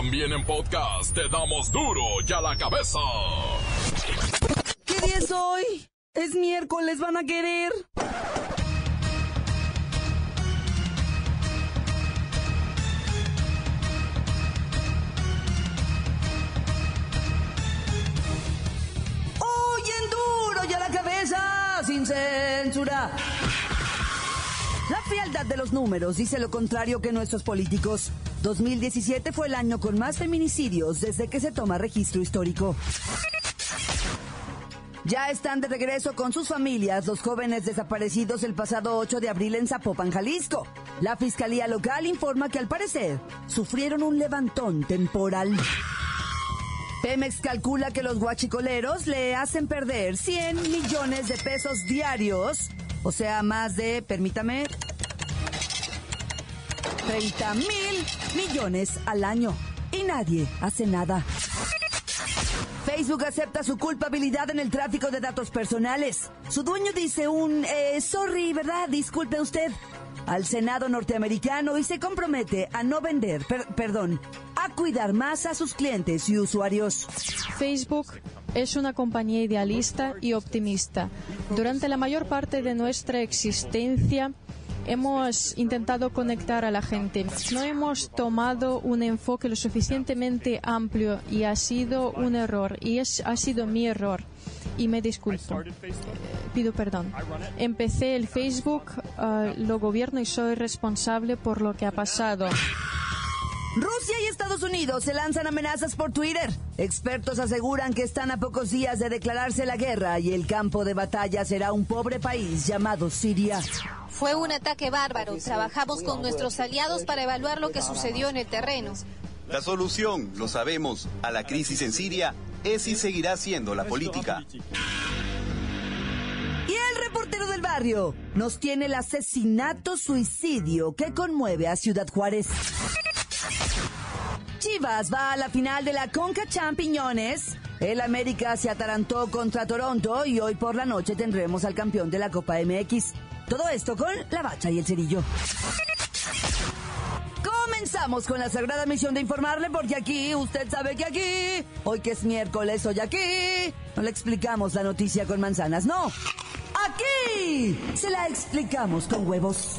También en podcast te damos duro y a la cabeza. ¿Qué día es hoy? Es miércoles, van a querer. Hoy en duro y a la cabeza, sin censura. La frialdad de los números dice lo contrario que nuestros políticos. 2017 fue el año con más feminicidios desde que se toma registro histórico. Ya están de regreso con sus familias los jóvenes desaparecidos el pasado 8 de abril en Zapopan, Jalisco. La Fiscalía Local informa que al parecer sufrieron un levantón temporal. Pemex calcula que los guachicoleros le hacen perder 100 millones de pesos diarios, o sea, más de, permítame, 30 mil millones al año. Y nadie hace nada. Facebook acepta su culpabilidad en el tráfico de datos personales. Su dueño dice un, eh, sorry, ¿verdad? Disculpe usted. Al Senado norteamericano y se compromete a no vender, per- perdón, a cuidar más a sus clientes y usuarios. Facebook es una compañía idealista y optimista. Durante la mayor parte de nuestra existencia hemos intentado conectar a la gente. No hemos tomado un enfoque lo suficientemente amplio y ha sido un error y es, ha sido mi error. Y me disculpo. Pido perdón. Empecé el Facebook, eh, lo gobierno y soy responsable por lo que ha pasado. Estados Unidos se lanzan amenazas por Twitter. Expertos aseguran que están a pocos días de declararse la guerra y el campo de batalla será un pobre país llamado Siria. Fue un ataque bárbaro. Trabajamos con nuestros aliados para evaluar lo que sucedió en el terreno. La solución, lo sabemos, a la crisis en Siria es y seguirá siendo la política. Y el reportero del barrio nos tiene el asesinato suicidio que conmueve a Ciudad Juárez. Chivas va a la final de la Conca Champiñones. El América se atarantó contra Toronto y hoy por la noche tendremos al campeón de la Copa MX. Todo esto con la bacha y el cerillo. Comenzamos con la sagrada misión de informarle porque aquí, usted sabe que aquí, hoy que es miércoles, hoy aquí, no le explicamos la noticia con manzanas, no. Aquí se la explicamos con huevos.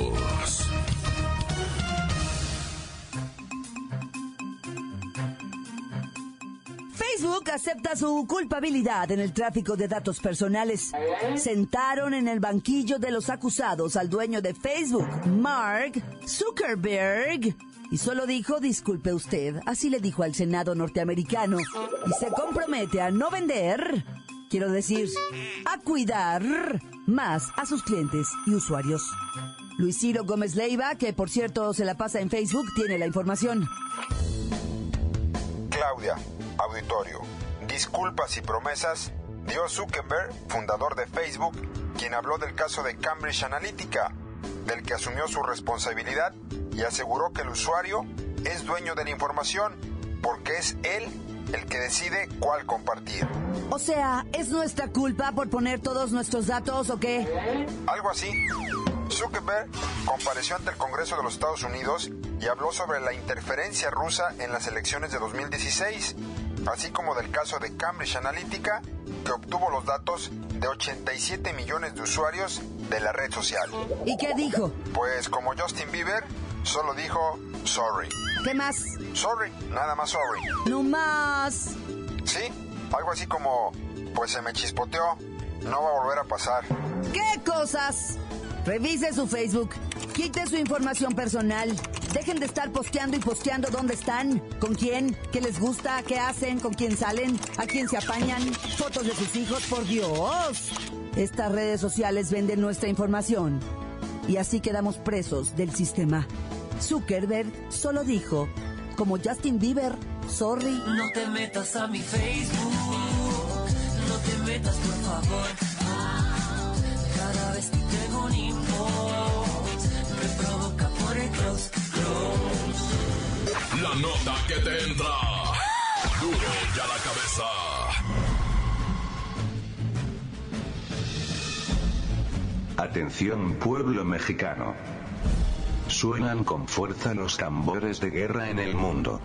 Facebook acepta su culpabilidad en el tráfico de datos personales. Sentaron en el banquillo de los acusados al dueño de Facebook, Mark Zuckerberg. Y solo dijo, disculpe usted, así le dijo al Senado norteamericano. Y se compromete a no vender, quiero decir, a cuidar más a sus clientes y usuarios. Luis Ciro Gómez Leiva, que por cierto se la pasa en Facebook, tiene la información. Claudia, auditorio, disculpas y promesas dio Zuckerberg, fundador de Facebook, quien habló del caso de Cambridge Analytica, del que asumió su responsabilidad y aseguró que el usuario es dueño de la información porque es él el que decide cuál compartir. O sea, ¿es nuestra culpa por poner todos nuestros datos o qué? Algo así. Zuckerberg compareció ante el Congreso de los Estados Unidos y habló sobre la interferencia rusa en las elecciones de 2016, así como del caso de Cambridge Analytica, que obtuvo los datos de 87 millones de usuarios de la red social. ¿Y qué dijo? Pues como Justin Bieber, solo dijo sorry. ¿Qué más? Sorry, nada más sorry. No más. Sí, algo así como, pues se me chispoteó, no va a volver a pasar. ¿Qué cosas? Revise su Facebook, quite su información personal, dejen de estar posteando y posteando dónde están, con quién, qué les gusta, qué hacen, con quién salen, a quién se apañan, fotos de sus hijos, por Dios. Estas redes sociales venden nuestra información y así quedamos presos del sistema. Zuckerberg solo dijo, como Justin Bieber, sorry. No te metas a mi Facebook, no te metas por favor. La nota que te entra. Duro la cabeza. Atención pueblo mexicano. Suenan con fuerza los tambores de guerra en el mundo.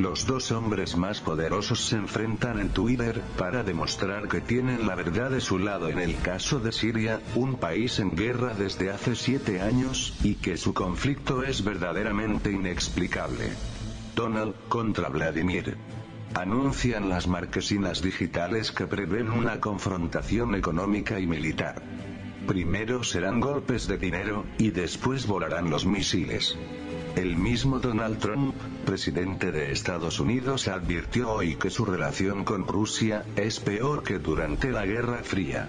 Los dos hombres más poderosos se enfrentan en Twitter, para demostrar que tienen la verdad de su lado en el caso de Siria, un país en guerra desde hace siete años, y que su conflicto es verdaderamente inexplicable. Donald contra Vladimir. Anuncian las marquesinas digitales que prevén una confrontación económica y militar. Primero serán golpes de dinero, y después volarán los misiles. El mismo Donald Trump, presidente de Estados Unidos, advirtió hoy que su relación con Rusia es peor que durante la Guerra Fría.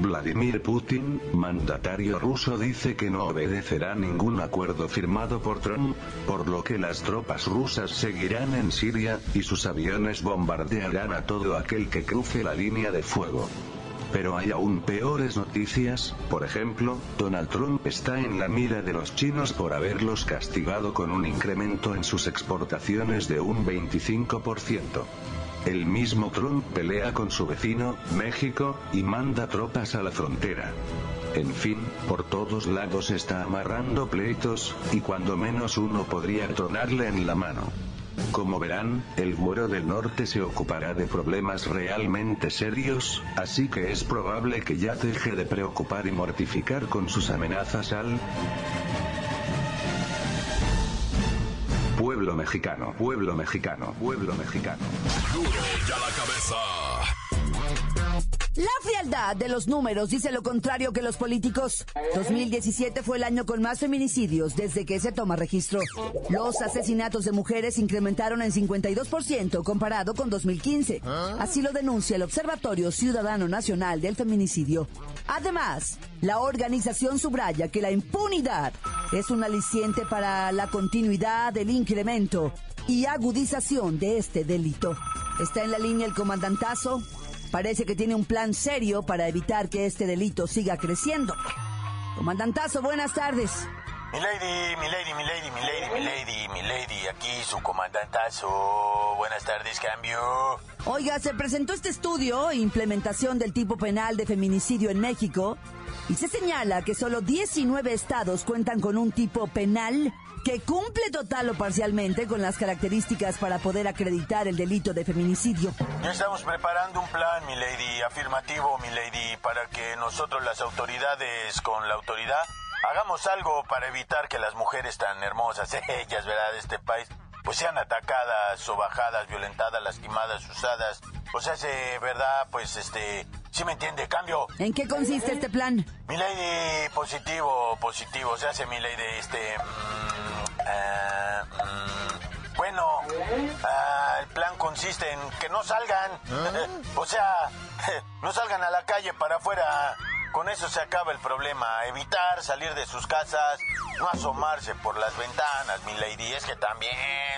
Vladimir Putin, mandatario ruso, dice que no obedecerá ningún acuerdo firmado por Trump, por lo que las tropas rusas seguirán en Siria, y sus aviones bombardearán a todo aquel que cruce la línea de fuego. Pero hay aún peores noticias, por ejemplo, Donald Trump está en la mira de los chinos por haberlos castigado con un incremento en sus exportaciones de un 25%. El mismo Trump pelea con su vecino, México, y manda tropas a la frontera. En fin, por todos lados está amarrando pleitos, y cuando menos uno podría tronarle en la mano. Como verán, el güero del norte se ocupará de problemas realmente serios, así que es probable que ya deje de preocupar y mortificar con sus amenazas al mexicano, pueblo mexicano, pueblo mexicano. Duro ya la cabeza. La frialdad de los números dice lo contrario que los políticos. 2017 fue el año con más feminicidios desde que se toma registro. Los asesinatos de mujeres incrementaron en 52% comparado con 2015. Así lo denuncia el Observatorio Ciudadano Nacional del Feminicidio. Además, la organización subraya que la impunidad es un aliciente para la continuidad del incremento y agudización de este delito. Está en la línea el comandantazo. Parece que tiene un plan serio para evitar que este delito siga creciendo. Comandantazo, buenas tardes. Mi lady, mi lady, mi lady, mi lady, mi lady, mi lady, aquí su comandantazo. Buenas tardes, cambio. Oiga, se presentó este estudio, implementación del tipo penal de feminicidio en México, y se señala que solo 19 estados cuentan con un tipo penal que cumple total o parcialmente con las características para poder acreditar el delito de feminicidio. Ya estamos preparando un plan, mi lady, afirmativo, mi lady, para que nosotros las autoridades con la autoridad hagamos algo para evitar que las mujeres tan hermosas, ellas, ¿verdad?, de este país, pues sean atacadas, sobajadas, violentadas, lastimadas, usadas. O sea, se, ¿verdad? Pues este, ¿sí me entiende? Cambio. ¿En qué consiste este plan? Mi lady, positivo, positivo. Se hace mi lady, este. mm, ah, mm, bueno, ah, el plan consiste en que no salgan. o sea, no salgan a la calle para afuera. Con eso se acaba el problema. Evitar salir de sus casas, no asomarse por las ventanas, mi lady. Es que también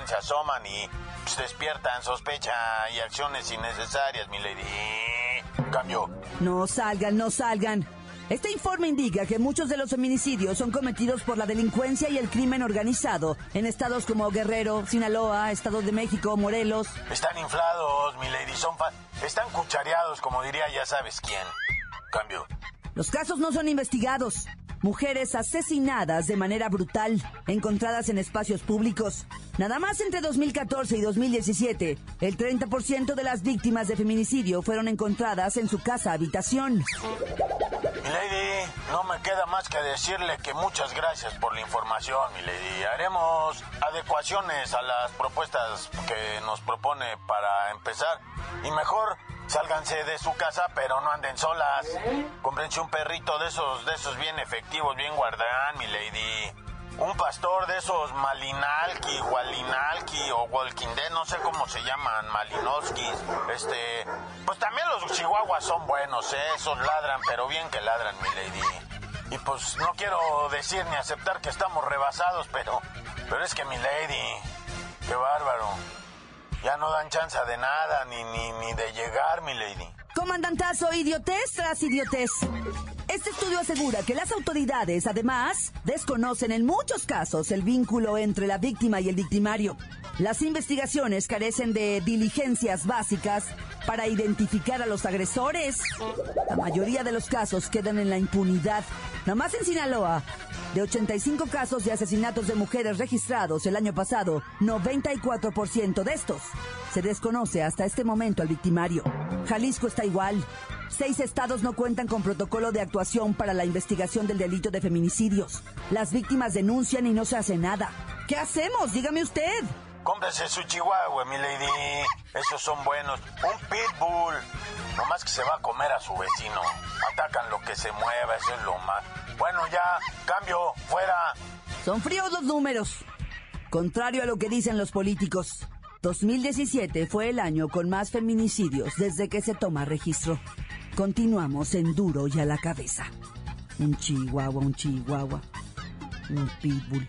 se asoman y pues, despiertan sospecha y acciones innecesarias, mi lady. Cambio. No salgan, no salgan. Este informe indica que muchos de los feminicidios son cometidos por la delincuencia y el crimen organizado en estados como Guerrero, Sinaloa, Estado de México, Morelos. Están inflados, mi lady. Son fa- Están cuchareados, como diría ya sabes quién. Cambio. Los casos no son investigados. Mujeres asesinadas de manera brutal, encontradas en espacios públicos. Nada más entre 2014 y 2017, el 30% de las víctimas de feminicidio fueron encontradas en su casa habitación. Lady, no me queda más que decirle que muchas gracias por la información, mi lady. Haremos adecuaciones a las propuestas que nos propone para empezar. Y mejor, sálganse de su casa, pero no anden solas. Cómprense un perrito de esos, de esos bien efectivos, bien guardán, mi lady. Un pastor de esos Malinalki, Walinalki o Walking Dead, no sé cómo se llaman, Malinowskis. Este, pues también los chihuahuas son buenos, ¿eh? esos ladran, pero bien que ladran, mi lady. Y pues no quiero decir ni aceptar que estamos rebasados, pero, pero es que mi lady, qué bárbaro. Ya no dan chance de nada, ni, de llegar, mi lady. Comandantazo, idiotez tras idiotez. Este estudio asegura que las autoridades, además, desconocen en muchos casos el vínculo entre la víctima y el victimario. Las investigaciones carecen de diligencias básicas para identificar a los agresores. La mayoría de los casos quedan en la impunidad. Nada más en Sinaloa, de 85 casos de asesinatos de mujeres registrados el año pasado, 94% de estos se desconoce hasta este momento al victimario. Jalisco está igual. Seis estados no cuentan con protocolo de actuación para la investigación del delito de feminicidios. Las víctimas denuncian y no se hace nada. ¿Qué hacemos? Dígame usted. Cómprese su chihuahua, mi lady. Esos son buenos. Un pitbull. Nomás que se va a comer a su vecino. Atacan lo que se mueva, eso es lo más. Bueno, ya, cambio, fuera. Son fríos los números. Contrario a lo que dicen los políticos. 2017 fue el año con más feminicidios desde que se toma registro. Continuamos en duro y a la cabeza. Un chihuahua, un chihuahua. Un pitbull.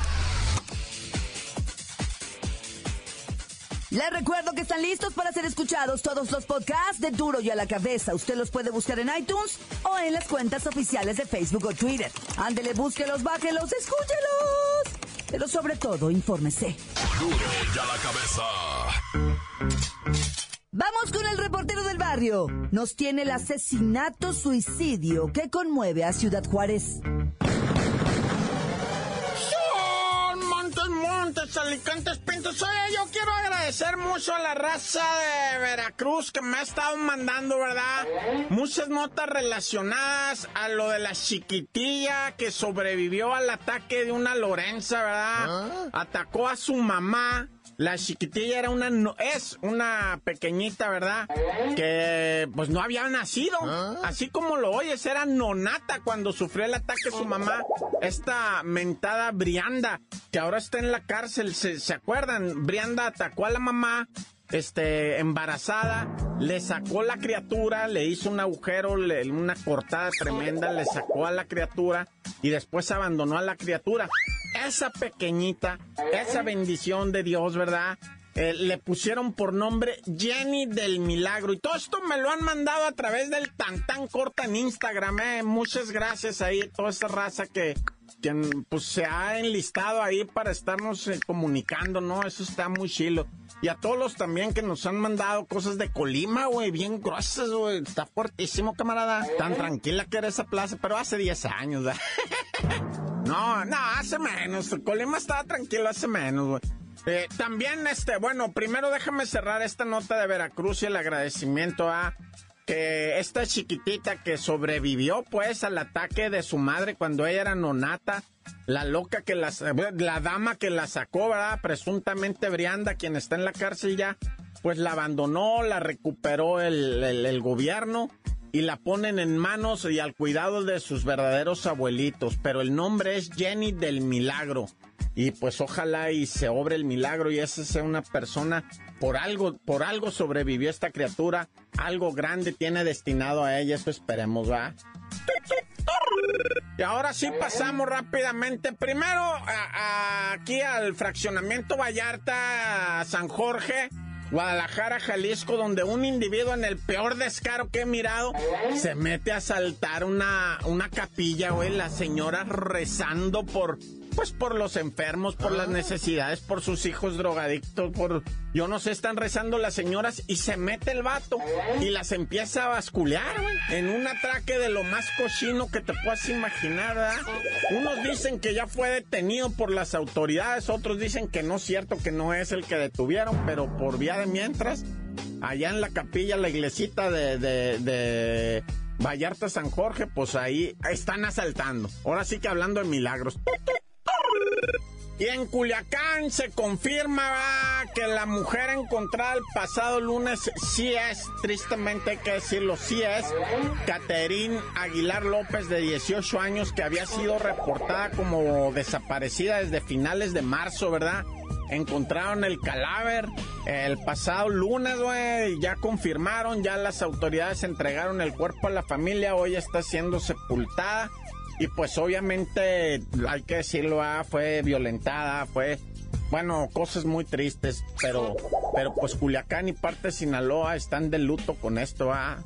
Les recuerdo que están listos para ser escuchados todos los podcasts de Duro y a la Cabeza. Usted los puede buscar en iTunes o en las cuentas oficiales de Facebook o Twitter. Ándele, búsquelos, bájelos, escúchelos. Pero sobre todo, infórmese. Duro y a la cabeza. Vamos con el reportero del barrio. Nos tiene el asesinato suicidio que conmueve a Ciudad Juárez. Montes, alicantes, pintos. Oye, yo quiero agradecer mucho a la raza de Veracruz que me ha estado mandando, ¿verdad? Muchas notas relacionadas a lo de la chiquitilla que sobrevivió al ataque de una Lorenza, ¿verdad? Atacó a su mamá. La chiquitilla era una, no- es una pequeñita, ¿verdad? Que pues no había nacido. Así como lo oyes, era nonata cuando sufrió el ataque su mamá. Esta mentada Brianda, que ahora está en la cárcel. ¿Se, se acuerdan? Brianda atacó a la mamá, este, embarazada, le sacó la criatura, le hizo un agujero, le- una cortada tremenda, le sacó a la criatura y después abandonó a la criatura. Esa pequeñita, esa bendición de Dios, ¿verdad? Eh, le pusieron por nombre Jenny del Milagro. Y todo esto me lo han mandado a través del tan tan corta en Instagram. Eh. Muchas gracias ahí, toda esa raza que, que, pues, se ha enlistado ahí para estarnos eh, comunicando, ¿no? Eso está muy chilo. Y a todos los también que nos han mandado cosas de Colima, güey, bien gruesas, güey. Está fuertísimo, camarada. Tan tranquila que era esa plaza, pero hace 10 años, ¿verdad? No, no, hace menos. Colima estaba tranquilo hace menos, güey. Eh, también, este, bueno, primero déjame cerrar esta nota de Veracruz y el agradecimiento a que esta chiquitita que sobrevivió, pues, al ataque de su madre cuando ella era nonata, la loca que la, la dama que la sacó, ¿verdad? Presuntamente Brianda, quien está en la cárcel ya, pues la abandonó, la recuperó el, gobierno y la ponen en manos y al cuidado de sus verdaderos abuelitos. Pero el nombre es Jenny del Milagro. Y pues ojalá y se obre el milagro y esa sea una persona, por algo, por algo sobrevivió esta criatura, algo grande tiene destinado a ella, eso esperemos, ¿va? Y ahora sí pasamos rápidamente. Primero aquí al fraccionamiento Vallarta, San Jorge. Guadalajara, Jalisco, donde un individuo en el peor descaro que he mirado se mete a asaltar una, una capilla, güey, la señora rezando por, pues por los enfermos, por las necesidades, por sus hijos drogadictos, por, yo no sé, están rezando las señoras y se mete el vato y las empieza a basculear, güey, en un atraque de lo más cochino que te puedas imaginar, ¿verdad? Unos dicen que ya fue detenido por las autoridades, otros dicen que no es cierto, que no es el que detuvieron, pero por vía de mientras, allá en la capilla, la iglesita de, de, de Vallarta San Jorge, pues ahí están asaltando. Ahora sí que hablando de milagros. Y en Culiacán se confirma que la mujer encontrada el pasado lunes sí es, tristemente hay que decirlo, sí es, Caterín Aguilar López de 18 años que había sido reportada como desaparecida desde finales de marzo, ¿verdad? encontraron el cadáver el pasado lunes, güey. Ya confirmaron, ya las autoridades entregaron el cuerpo a la familia. Hoy está siendo sepultada. Y pues obviamente, hay que decirlo, ah, fue violentada, fue bueno, cosas muy tristes, pero, pero pues Culiacán y parte de Sinaloa están de luto con esto, ¿ah?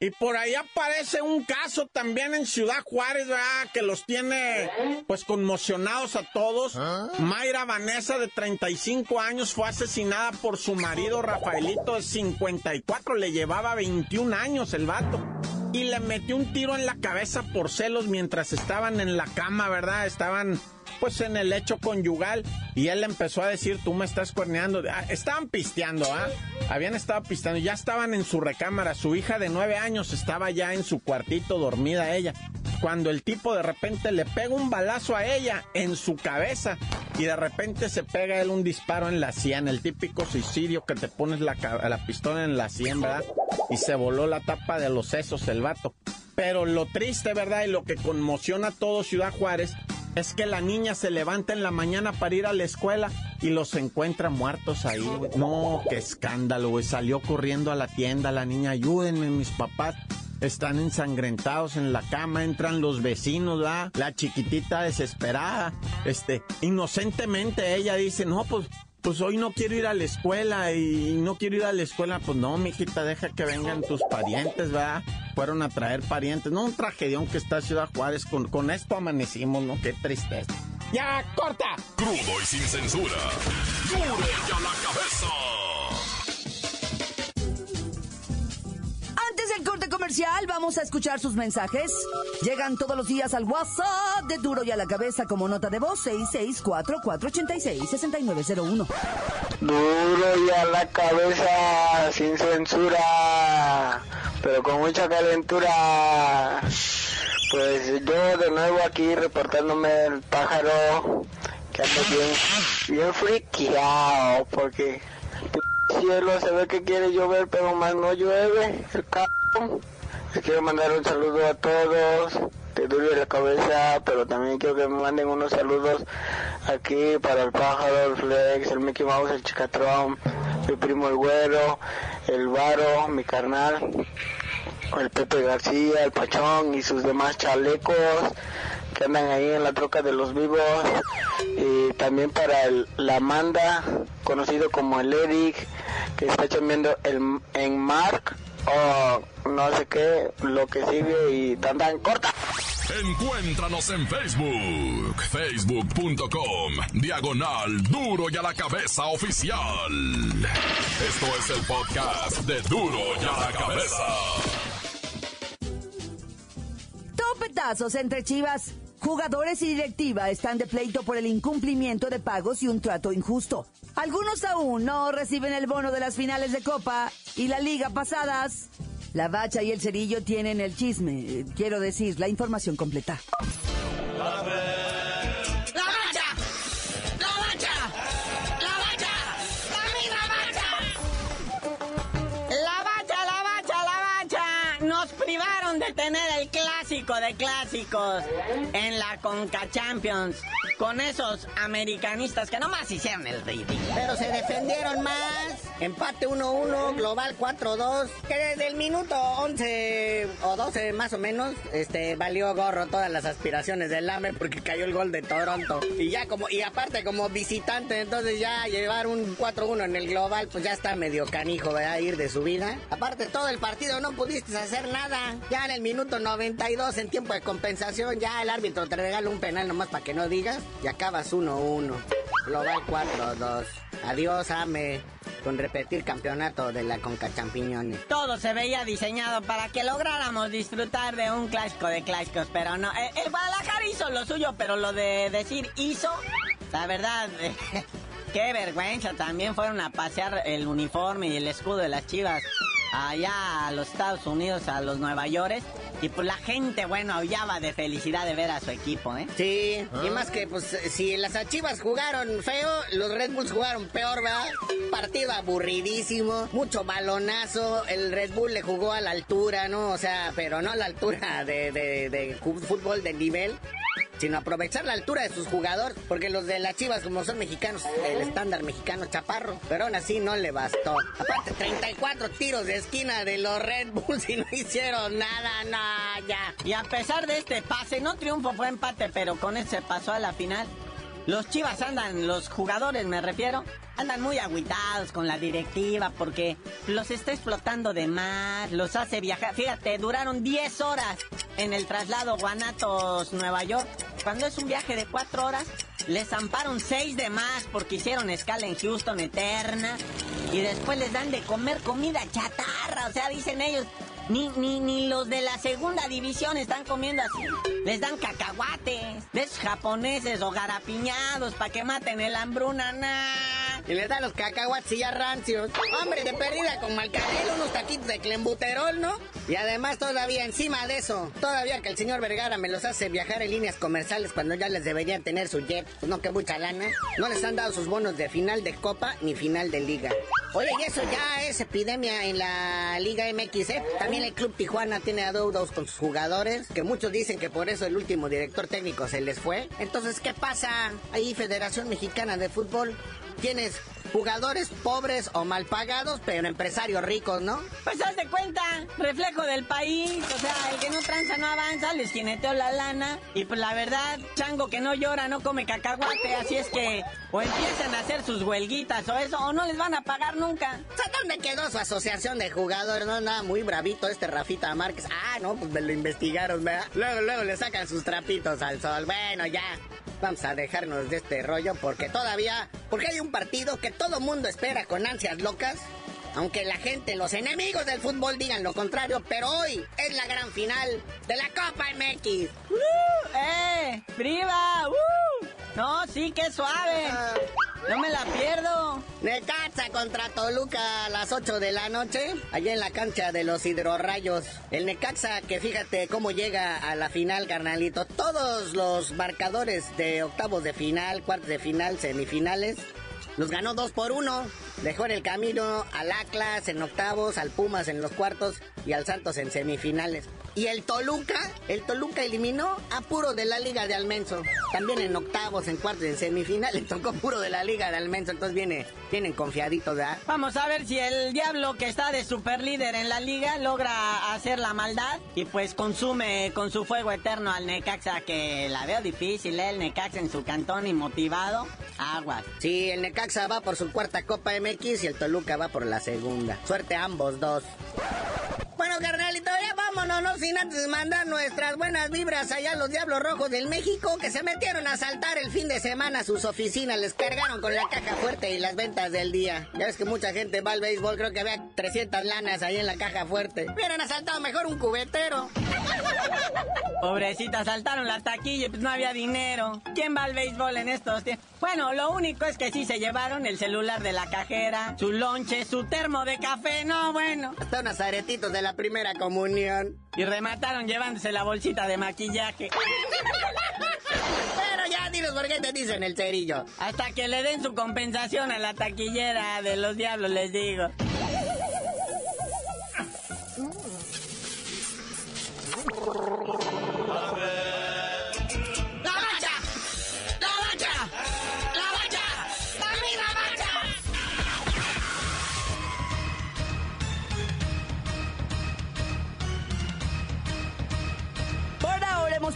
Y por ahí aparece un caso también en Ciudad Juárez, ¿verdad? Que los tiene pues conmocionados a todos. Mayra Vanessa, de 35 años, fue asesinada por su marido Rafaelito, de 54. Le llevaba 21 años el vato. Y le metió un tiro en la cabeza por celos mientras estaban en la cama, ¿verdad? Estaban pues en el hecho conyugal y él empezó a decir, tú me estás cuerneando. Ah, estaban pisteando, ¿ah? Habían estado pisteando, ya estaban en su recámara. Su hija de nueve años estaba ya en su cuartito dormida ella. Cuando el tipo de repente le pega un balazo a ella en su cabeza y de repente se pega él un disparo en la sien, el típico suicidio que te pones la, la pistola en la sien, ¿verdad? Y se voló la tapa de los sesos el vato. Pero lo triste, ¿verdad? Y lo que conmociona a todo Ciudad Juárez es que la niña se levanta en la mañana para ir a la escuela y los encuentra muertos ahí. No, qué escándalo, güey. Salió corriendo a la tienda la niña, ayúdenme, mis papás. Están ensangrentados en la cama, entran los vecinos, ¿verdad? La chiquitita desesperada, este, inocentemente ella dice, no, pues pues hoy no quiero ir a la escuela y no quiero ir a la escuela, pues no, mijita, deja que vengan tus parientes, ¿verdad? Fueron a traer parientes, no un tragedión que está Ciudad Juárez, con, con esto amanecimos, ¿no? Qué tristeza. ¡Ya, corta! Crudo y sin censura. ¡Duro ya la cabeza! Vamos a escuchar sus mensajes. Llegan todos los días al WhatsApp de Duro y a la cabeza como nota de voz 664-486-6901. Duro y a la cabeza, sin censura, pero con mucha calentura. Pues yo de nuevo aquí reportándome el pájaro que ando bien, bien friqueado porque el cielo se ve que quiere llover pero más no llueve el cabrón. Quiero mandar un saludo a todos Duro y la cabeza, pero también quiero que me manden unos saludos aquí para el pájaro, el flex, el Mickey Mouse, el chicatrón, mi primo el güero, el varo, mi carnal el Pepe García, el Pachón y sus demás chalecos que andan ahí en la troca de los vivos. Y también para el, la Amanda, conocido como el Eric, que está chambeando el, en Mark. O no sé qué, lo que sigue y tan tan corta. Encuéntranos en Facebook, facebook.com, diagonal duro y a la cabeza oficial. Esto es el podcast de duro y a la cabeza. Topetazos entre Chivas. Jugadores y directiva están de pleito por el incumplimiento de pagos y un trato injusto. Algunos aún no reciben el bono de las finales de Copa y la liga pasadas. La bacha y el cerillo tienen el chisme, quiero decir, la información completa. ¡La Nos privaron de tener el clásico de clásicos en la Conca Champions. Con esos americanistas que nomás hicieron el ridículo. Pero se defendieron más. Empate 1-1, global 4-2. Que desde el minuto 11 o 12 más o menos, este, valió gorro todas las aspiraciones del AME porque cayó el gol de Toronto. Y ya como, y aparte como visitante, entonces ya llevar un 4-1 en el global, pues ya está medio canijo, ¿verdad? Ir de su vida. Aparte todo el partido no pudiste hacer nada. Ya en el minuto 92, en tiempo de compensación, ya el árbitro te regala un penal nomás para que no digas. Y acabas 1-1. Global 4-2. Adiós, AME. Con repetir campeonato de la Conca Champiñones. Todo se veía diseñado para que lográramos disfrutar de un clásico de clásicos, pero no. Eh, El, Guadalajara hizo lo suyo, pero lo de decir hizo, la verdad, qué vergüenza. También fueron a pasear el uniforme y el escudo de las chivas allá a los Estados Unidos, a los Nueva York. Y pues la gente, bueno, aullaba de felicidad de ver a su equipo, ¿eh? Sí, y más que, pues, si las Chivas jugaron feo, los Red Bulls jugaron peor, ¿verdad? Partido aburridísimo, mucho balonazo, el Red Bull le jugó a la altura, ¿no? O sea, pero no a la altura de, de, de fútbol de nivel. Sino aprovechar la altura de sus jugadores, porque los de las Chivas, como son mexicanos, el estándar mexicano chaparro, pero aún así no le bastó. Aparte, 34 tiros de esquina de los Red Bulls y no hicieron nada, nada, ya. Y a pesar de este pase, no triunfo, fue empate, pero con ese pasó a la final. Los Chivas andan, los jugadores me refiero, andan muy agüitados con la directiva porque los está explotando de más, los hace viajar. Fíjate, duraron 10 horas en el traslado Guanatos-Nueva York. Cuando es un viaje de 4 horas, les zamparon 6 de más porque hicieron escala en Houston eterna. Y después les dan de comer comida chatarra. O sea, dicen ellos, ni, ni, ni los de la segunda división están comiendo así. Les dan cacahuates de esos japoneses o garapiñados para que maten el hambruna, nah. Y les dan los cacahuates y ya rancios. Hombre, de perdida con malcanelo, unos taquitos de clembuterol, ¿no? Y además todavía encima de eso, todavía que el señor Vergara me los hace viajar en líneas comerciales cuando ya les deberían tener su jet. Pues no, que mucha lana. No les han dado sus bonos de final de Copa ni final de Liga. Oye, y eso ya es epidemia en la Liga MX, ¿eh? También el Club Tijuana tiene adeudos con sus jugadores, que muchos dicen que por eso el último director técnico se les fue. Entonces, ¿qué pasa ahí, Federación Mexicana de Fútbol? Tienes jugadores pobres o mal pagados, pero empresarios ricos, ¿no? Pues haz de cuenta, reflejo del país. O sea, el que no tranza no avanza, les jineteó la lana. Y pues la verdad, chango que no llora no come cacahuate. Así es que o empiezan a hacer sus huelguitas o eso, o no les van a pagar nunca. O sea, ¿dónde quedó su asociación de jugadores? No, nada, muy bravito este Rafita Márquez. Ah, no, pues me lo investigaron, ¿verdad? Luego, luego le sacan sus trapitos al sol. Bueno, ya. Vamos a dejarnos de este rollo porque todavía, porque hay un partido que todo mundo espera con ansias locas. Aunque la gente, los enemigos del fútbol digan lo contrario, pero hoy es la gran final de la Copa MX. ¡Uh! ¡Eh! ¡Priva! ¡Uh! No, sí, qué suave. No me la pierdo. Necaxa contra Toluca a las 8 de la noche, allá en la cancha de los hidrorrayos. El Necaxa, que fíjate cómo llega a la final, carnalito. Todos los marcadores de octavos de final, cuartos de final, semifinales, los ganó dos por uno. Dejó en el camino al Atlas en octavos, al Pumas en los cuartos y al Santos en semifinales. Y el Toluca, el Toluca eliminó a puro de la Liga de Almenso. También en octavos, en cuartos y en semifinales tocó puro de la Liga de Almenso. Entonces viene, vienen confiaditos, ¿verdad? Vamos a ver si el diablo que está de super líder en la liga logra hacer la maldad y pues consume con su fuego eterno al Necaxa, que la veo difícil, ¿eh? el Necaxa en su cantón y motivado. Aguas. Sí, el Necaxa va por su cuarta Copa MX y el Toluca va por la segunda. Suerte a ambos dos. Bueno, carnalito, ya vámonos, no sin antes mandar nuestras buenas vibras allá a los Diablos Rojos del México que se metieron a asaltar el fin de semana a sus oficinas, les cargaron con la caja fuerte y las ventas del día. Ya ves que mucha gente va al béisbol, creo que había 300 lanas ahí en la caja fuerte. Hubieran asaltado mejor un cubetero. Pobrecita, saltaron la taquilla y pues no había dinero. ¿Quién va al béisbol en estos tiempos? Bueno, lo único es que sí se llevaron el celular de la cajera, su lonche, su termo de café, no, bueno. Hasta unos aretitos de la primera comunión. Y remataron llevándose la bolsita de maquillaje. Pero ya, dinos por qué te dicen el cerillo. Hasta que le den su compensación a la taquillera de los diablos, les digo.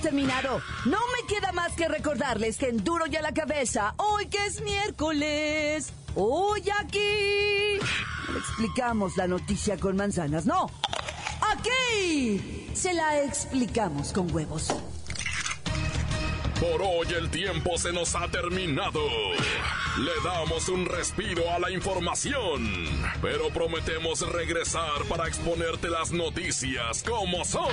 Terminado. No me queda más que recordarles que en Duro y a la cabeza, hoy que es miércoles, hoy aquí. No explicamos la noticia con manzanas, no. Aquí se la explicamos con huevos. Por hoy el tiempo se nos ha terminado. Le damos un respiro a la información, pero prometemos regresar para exponerte las noticias como son.